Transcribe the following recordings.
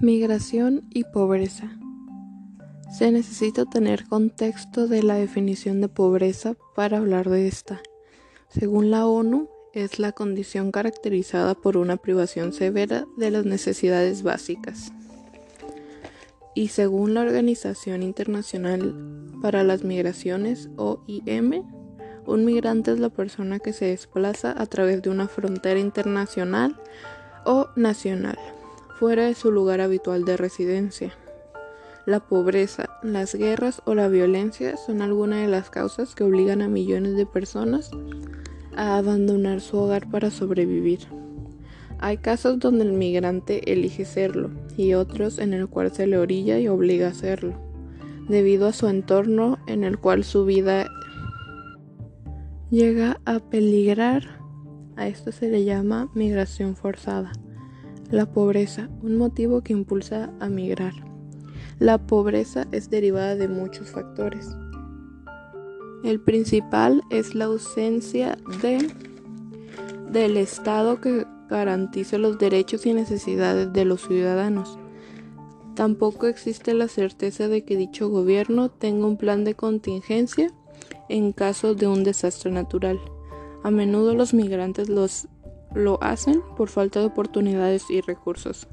Migración y pobreza. Se necesita tener contexto de la definición de pobreza para hablar de esta. Según la ONU, es la condición caracterizada por una privación severa de las necesidades básicas. Y según la Organización Internacional para las Migraciones, OIM, un migrante es la persona que se desplaza a través de una frontera internacional o nacional, fuera de su lugar habitual de residencia. La pobreza, las guerras o la violencia son algunas de las causas que obligan a millones de personas a abandonar su hogar para sobrevivir. Hay casos donde el migrante elige serlo y otros en el cual se le orilla y obliga a hacerlo, debido a su entorno en el cual su vida llega a peligrar. A esto se le llama migración forzada. La pobreza, un motivo que impulsa a migrar. La pobreza es derivada de muchos factores. El principal es la ausencia de, del Estado que garantice los derechos y necesidades de los ciudadanos. Tampoco existe la certeza de que dicho gobierno tenga un plan de contingencia en caso de un desastre natural. A menudo los migrantes los, lo hacen por falta de oportunidades y recursos.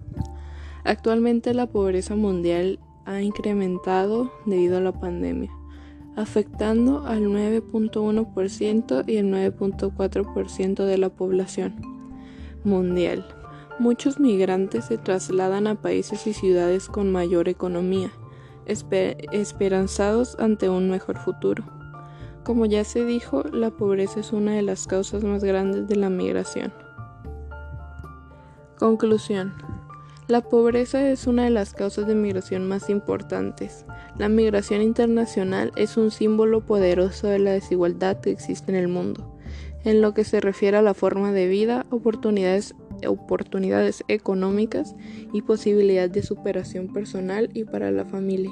Actualmente la pobreza mundial ha incrementado debido a la pandemia, afectando al 9.1% y el 9.4% de la población mundial. Muchos migrantes se trasladan a países y ciudades con mayor economía, esperanzados ante un mejor futuro. Como ya se dijo, la pobreza es una de las causas más grandes de la migración. Conclusión. La pobreza es una de las causas de migración más importantes. La migración internacional es un símbolo poderoso de la desigualdad que existe en el mundo, en lo que se refiere a la forma de vida, oportunidades, económicas y posibilidad de superación personal y para la familia.